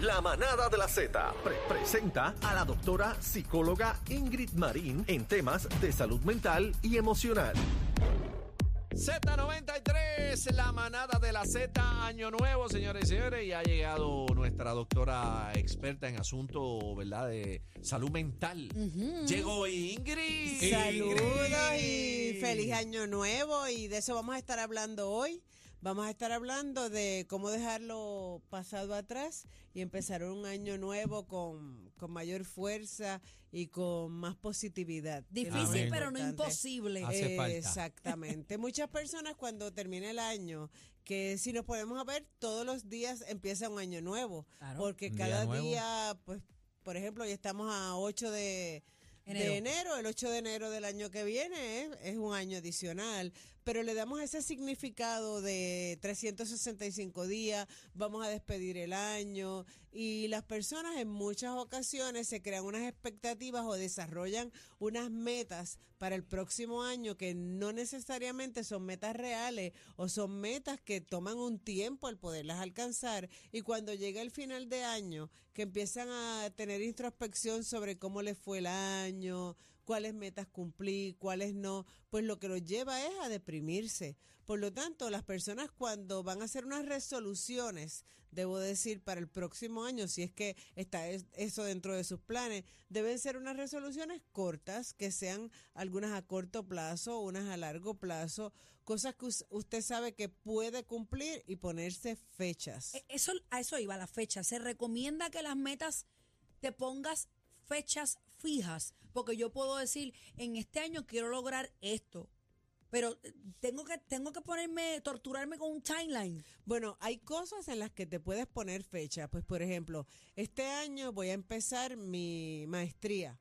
La manada de la Z pre- presenta a la doctora psicóloga Ingrid Marín en temas de salud mental y emocional. Z93, la manada de la Z, año nuevo, señores y señores, y ha llegado nuestra doctora experta en asuntos, ¿verdad?, de salud mental. Llegó Ingrid. Saludos y feliz año nuevo y de eso vamos a estar hablando hoy. Vamos a estar hablando de cómo dejarlo pasado atrás y empezar un año nuevo con, con mayor fuerza y con más positividad. Difícil, pero no imposible. Hace falta. Exactamente. Muchas personas cuando termina el año, que si nos podemos ver, todos los días empieza un año nuevo. Claro. Porque día cada nuevo. día, pues, por ejemplo, ya estamos a 8 de Enero. de enero. El 8 de enero del año que viene es, es un año adicional. Pero le damos ese significado de 365 días, vamos a despedir el año y las personas en muchas ocasiones se crean unas expectativas o desarrollan unas metas para el próximo año que no necesariamente son metas reales o son metas que toman un tiempo el poderlas alcanzar y cuando llega el final de año que empiezan a tener introspección sobre cómo les fue el año, cuáles metas cumplí, cuáles no, pues lo que los lleva es a deprimirse. Por lo tanto, las personas cuando van a hacer unas resoluciones, debo decir, para el próximo año, si es que está es- eso dentro de sus planes, deben ser unas resoluciones cortas, que sean algunas a corto plazo, unas a largo plazo, cosas que us- usted sabe que puede cumplir y ponerse fechas. E- Eso, a eso iba la fecha. Se recomienda que las metas te pongas fechas fijas, porque yo puedo decir, en este año quiero lograr esto, pero eh, tengo que tengo que ponerme, torturarme con un timeline. Bueno, hay cosas en las que te puedes poner fecha. Pues, por ejemplo, este año voy a empezar mi maestría.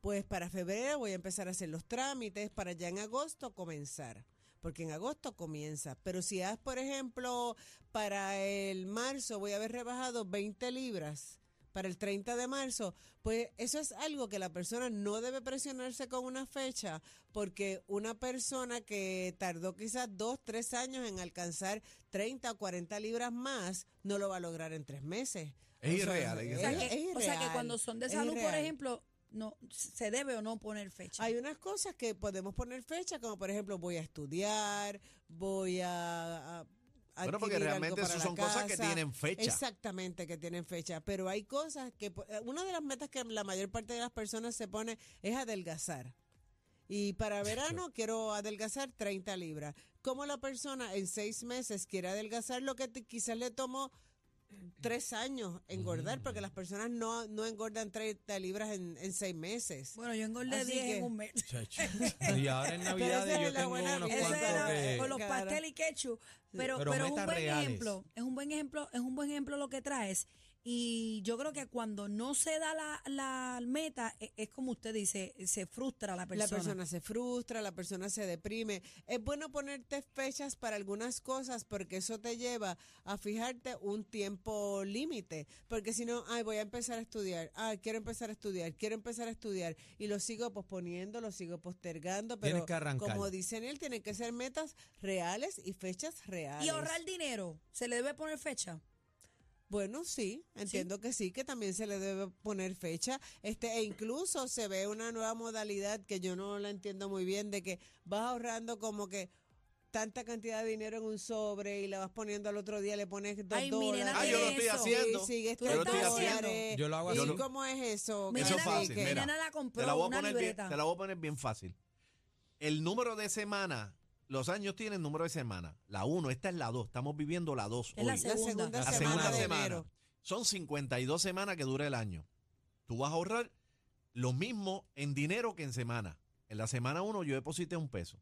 Pues para febrero voy a empezar a hacer los trámites, para ya en agosto comenzar. Porque en agosto comienza. Pero si haz, por ejemplo, para el marzo voy a haber rebajado 20 libras para el 30 de marzo, pues eso es algo que la persona no debe presionarse con una fecha, porque una persona que tardó quizás dos, tres años en alcanzar 30 o 40 libras más, no lo va a lograr en tres meses. Es O sea, irreal, es O sea, irreal. o sea que cuando son de salud, por ejemplo, no se debe o no poner fecha. Hay unas cosas que podemos poner fecha, como por ejemplo voy a estudiar, voy a... a Bueno, porque realmente eso son cosas que tienen fecha. Exactamente, que tienen fecha. Pero hay cosas que... eh, Una de las metas que la mayor parte de las personas se pone es adelgazar. Y para verano quiero adelgazar 30 libras. ¿Cómo la persona en seis meses quiere adelgazar lo que quizás le tomó tres años engordar? Porque las personas no, no engordan 30 libras en, en seis meses. Bueno, yo engordé Así 10 que- en un mes. Chacho. Y ahora en es yo la tengo buena unos cuantos que... con los pasteles y ketchup. Pero, Pero pero, es un buen reales. ejemplo. Es un buen ejemplo, es un buen ejemplo lo que traes. Y yo creo que cuando no se da la, la meta, e- es, como usted dice, se frustra la persona. La persona se frustra, la persona se deprime. Es bueno ponerte fechas para algunas cosas porque eso te lleva a fijarte un tiempo límite. Porque si no, ay, voy a empezar a estudiar, ay, quiero empezar a estudiar, quiero empezar a estudiar. Y lo sigo posponiendo, lo sigo postergando. Pero que como dice él, tienen que ser metas reales y fechas reales. Y ahorrar dinero, ¿se le debe poner fecha? Bueno, sí, entiendo que sí, que también se le debe poner fecha, este, e incluso se ve una nueva modalidad que yo no la entiendo muy bien, de que vas ahorrando como que tanta cantidad de dinero en un sobre y la vas poniendo al otro día, le pones dos Ay, dólares. Ah, yo lo estoy haciendo. Y sigues Tú Yo lo estoy haciendo. Yo lo hago ¿Y así. cómo es eso? Eso es fácil, mira. la Te compró la, voy a una poner bien, libreta. te la voy a poner bien fácil. El número de semana, los años tienen número de semana. La 1, esta es la 2. Estamos viviendo la 2 Es la hoy. La segunda. segunda La semana segunda de semana. enero. Son 52 semanas que dura el año. Tú vas a ahorrar lo mismo en dinero que en semana. En la semana 1 yo deposité un peso.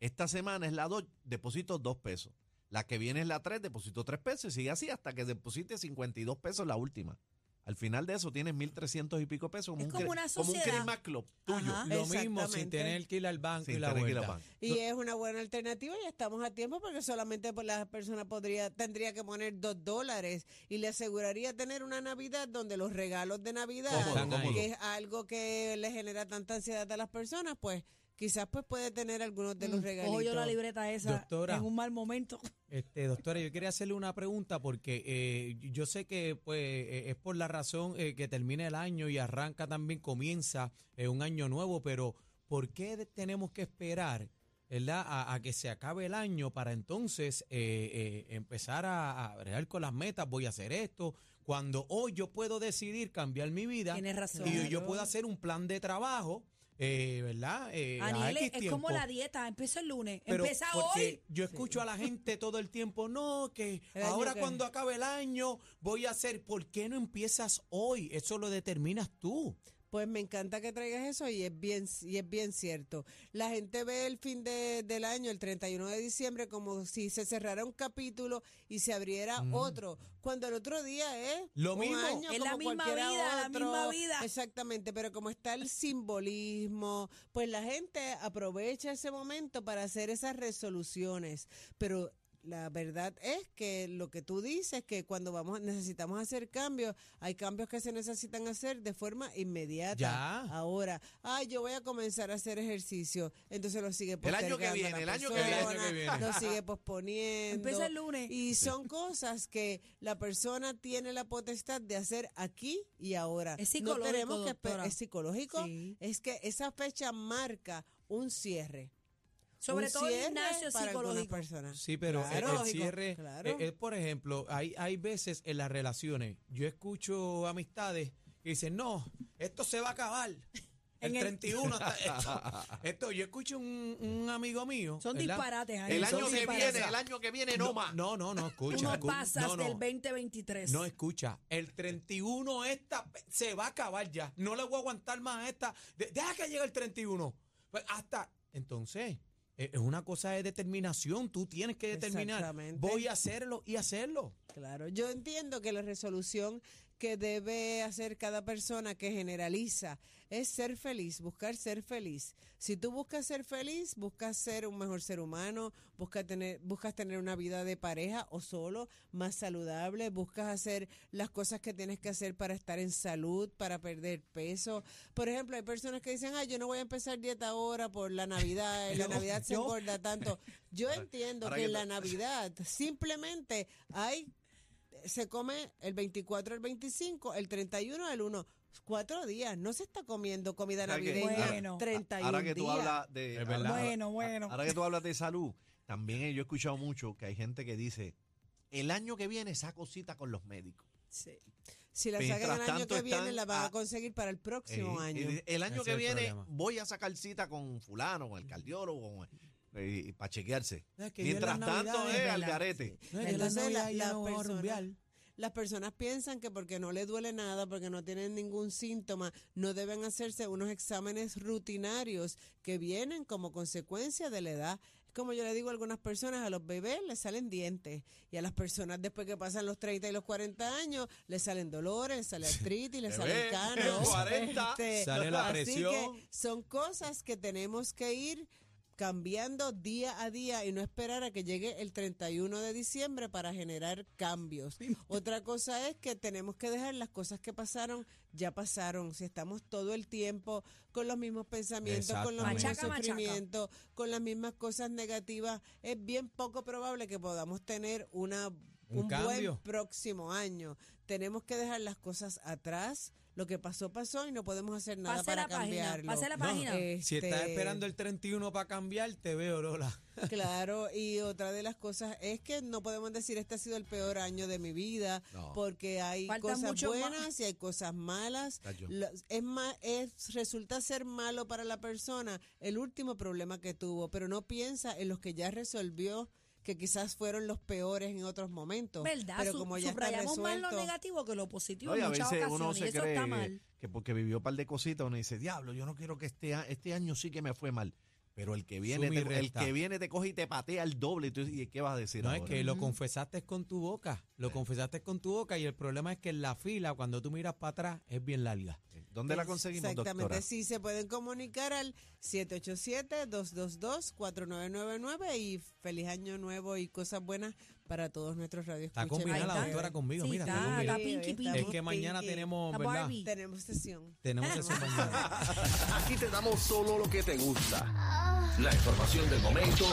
Esta semana es la 2, deposito dos pesos. La que viene es la 3, depositó 3 pesos y sigue así hasta que deposite 52 pesos la última. Al final de eso tienes 1.300 y pico pesos. Como Es un, como cre- una como un. Christmas club tuyo. Ajá. Lo mismo sin tener que ir al banco Sin y la vuelta. banco. Y es una buena alternativa y estamos a tiempo porque solamente pues, la persona podría tendría que poner dos dólares y le aseguraría tener una Navidad donde los regalos de Navidad, Cómodo, cómodo. que es algo que le genera tanta ansiedad a las personas, pues quizás pues puede tener algunos de los Mm, regalitos. Cojo yo la libreta esa Doctora. en un mal momento. Este, doctora, yo quería hacerle una pregunta porque eh, yo sé que pues eh, es por la razón eh, que termina el año y arranca también, comienza eh, un año nuevo, pero ¿por qué tenemos que esperar ¿verdad? A, a que se acabe el año para entonces eh, eh, empezar a, a con las metas? Voy a hacer esto. Cuando hoy yo puedo decidir cambiar mi vida Tienes razón. y yo puedo hacer un plan de trabajo, eh, ¿verdad? Eh, Aniel, es como la dieta, empieza el lunes, Pero empieza porque hoy. Yo escucho a la gente todo el tiempo, no, que El ahora que- cuando acabe el año voy a hacer, ¿por qué no empiezas hoy? Eso lo determinas tú. Pues me encanta que traigas eso y es bien y es bien cierto. La gente ve el fin de- del año, el 31 de diciembre, como si se cerrara un capítulo y se abriera otro, cuando el otro día es Lo un mismo. año Es la misma vida, la misma vida. Exactamente, pero como está el simbolismo, pues la gente aprovecha ese momento para hacer esas resoluciones, pero la verdad es que lo que tú dices que cuando vamos necesitamos hacer cambios, hay cambios que se necesitan hacer de forma inmediata. Ya. Ahora, ay, yo voy a comenzar a hacer ejercicio, entonces lo sigue El año que postergando viene, el año que viene. persona, El año que viene. Lo sigue posponiendo. Empieza el lunes. Y son cosas que la persona tiene la potestad de hacer aquí y ahora. Es no psicológico, tenemos que es psicológico. Sí. Es que esa fecha marca un cierre. Sobre Un todo el cierre gimnasio para algunas psicológico. personas. Sí, pero el- Claro. el, cierre, Claro. eh, eh, por ejemplo, hay, hay veces en las relaciones, yo escucho amistades que dicen, no, esto se va a acabar. El En el- 31 está- esto, esto, yo escucho un, un amigo mío. Son ¿verdad? disparates. Aniel, El son año que disparates. viene, el año que viene no, más. No, no, no, escucha. Uno escu- pasa no, no. el 2023. No, escucha, el 31 esta se va a acabar ya. No le voy a aguantar más a esta. De- deja que llegue el 31. Pues hasta entonces eh, es una cosa de determinación. Tú tienes que determinar. Voy a hacerlo y hacerlo. Claro, yo entiendo que la resolución que debe hacer cada persona que generaliza es ser feliz, buscar ser feliz. Si tú buscas ser feliz, buscas ser un mejor ser humano, buscas tener, buscas tener una vida de pareja o solo, más saludable, buscas hacer las cosas que tienes que hacer para estar en salud, para perder peso. Por ejemplo, hay personas que dicen, ay, yo no voy a empezar dieta ahora por la Navidad, en la Navidad se engorda tanto. Yo entiendo que en la Navidad simplemente hay se come el 24, el 25, el 31, el 1. Cuatro días. No se está comiendo comida navideña Bueno. 31 Ahora que tú días. hablas de. Es ahora- verdad. Bueno, bueno. Ahora que tú hablas de salud, también yo he escuchado mucho que hay gente que dice: el año que viene saco cita con los médicos. Sí. Si la Mientras sacan el año tanto que viene, la van a- a conseguir para el próximo Eh, año. El año Ese que viene problema. voy a sacar cita con fulano, con el cardiólogo, con el- para chequearse. Es que yo en Mientras las tanto Navidades, es al garete. No, es que Entonces, las la- Navidades ya las no vamos a personas- rumbear. Las personas piensan que porque no les duele nada, porque no tienen ningún síntoma, no deben hacerse unos exámenes rutinarios que vienen como consecuencia de la edad. Es como yo le digo a algunas personas, a los bebés les salen dientes y a las personas después que pasan los 30 y los 40 años les salen dolores, les sale artritis, les Bebé, salen canos. 40, sale la así presión. que son cosas que tenemos que ir cambiando día a día y no esperar a que llegue el 31 de diciembre para generar cambios. Otra cosa es que tenemos que dejar las cosas que pasaron, ya pasaron. Si estamos todo el tiempo con los mismos pensamientos, con los mismos machaca. sufrimientos, con las mismas cosas negativas, es bien poco probable que podamos tener una Un buen próximo año. Tenemos que dejar las cosas atrás. Lo que pasó, pasó y no podemos hacer nada Pase para la página, cambiarlo. pase la No, página. Si estás Este, esperando el 31 para cambiar, te veo, Lola. Claro, y otra de las cosas es que no podemos decir este ha sido el peor año de mi vida, No. porque hay Faltan cosas buenas y hay cosas malas. Es más, es, resulta ser malo para la persona el último problema que tuvo, pero no piensa en los que ya resolvió, que quizás fueron los peores en otros momentos. ¿Verdad? Pero como ya está subrayamos más lo resuelto, negativo que lo positivo No, y en a muchas veces ocasiones. uno y se eso cree está que, mal. que porque vivió un par de cositas, uno dice, diablo, yo no quiero que este, este año sí que me fue mal. Pero el que viene, y te, el que viene te coge y te patea el doble. Y, tú, ¿y qué vas a decir No, es ahora? que lo confesaste con tu boca, lo confesaste con tu boca y el problema es que en la fila, cuando tú miras para atrás, es bien larga. ¿Dónde la conseguimos, Exactamente, doctora? sí, se pueden comunicar al 787-222-4999 y feliz año nuevo y cosas buenas para todos nuestros radios. Está combinada la doctora conmigo, Sí, mira, está, está combinada. está pinky, pinky. Es que mañana Pinky. tenemos, La ¿verdad? Barbie. Tenemos sesión. Tenemos eso mañana. Aquí te damos solo lo que te gusta. La información del momento,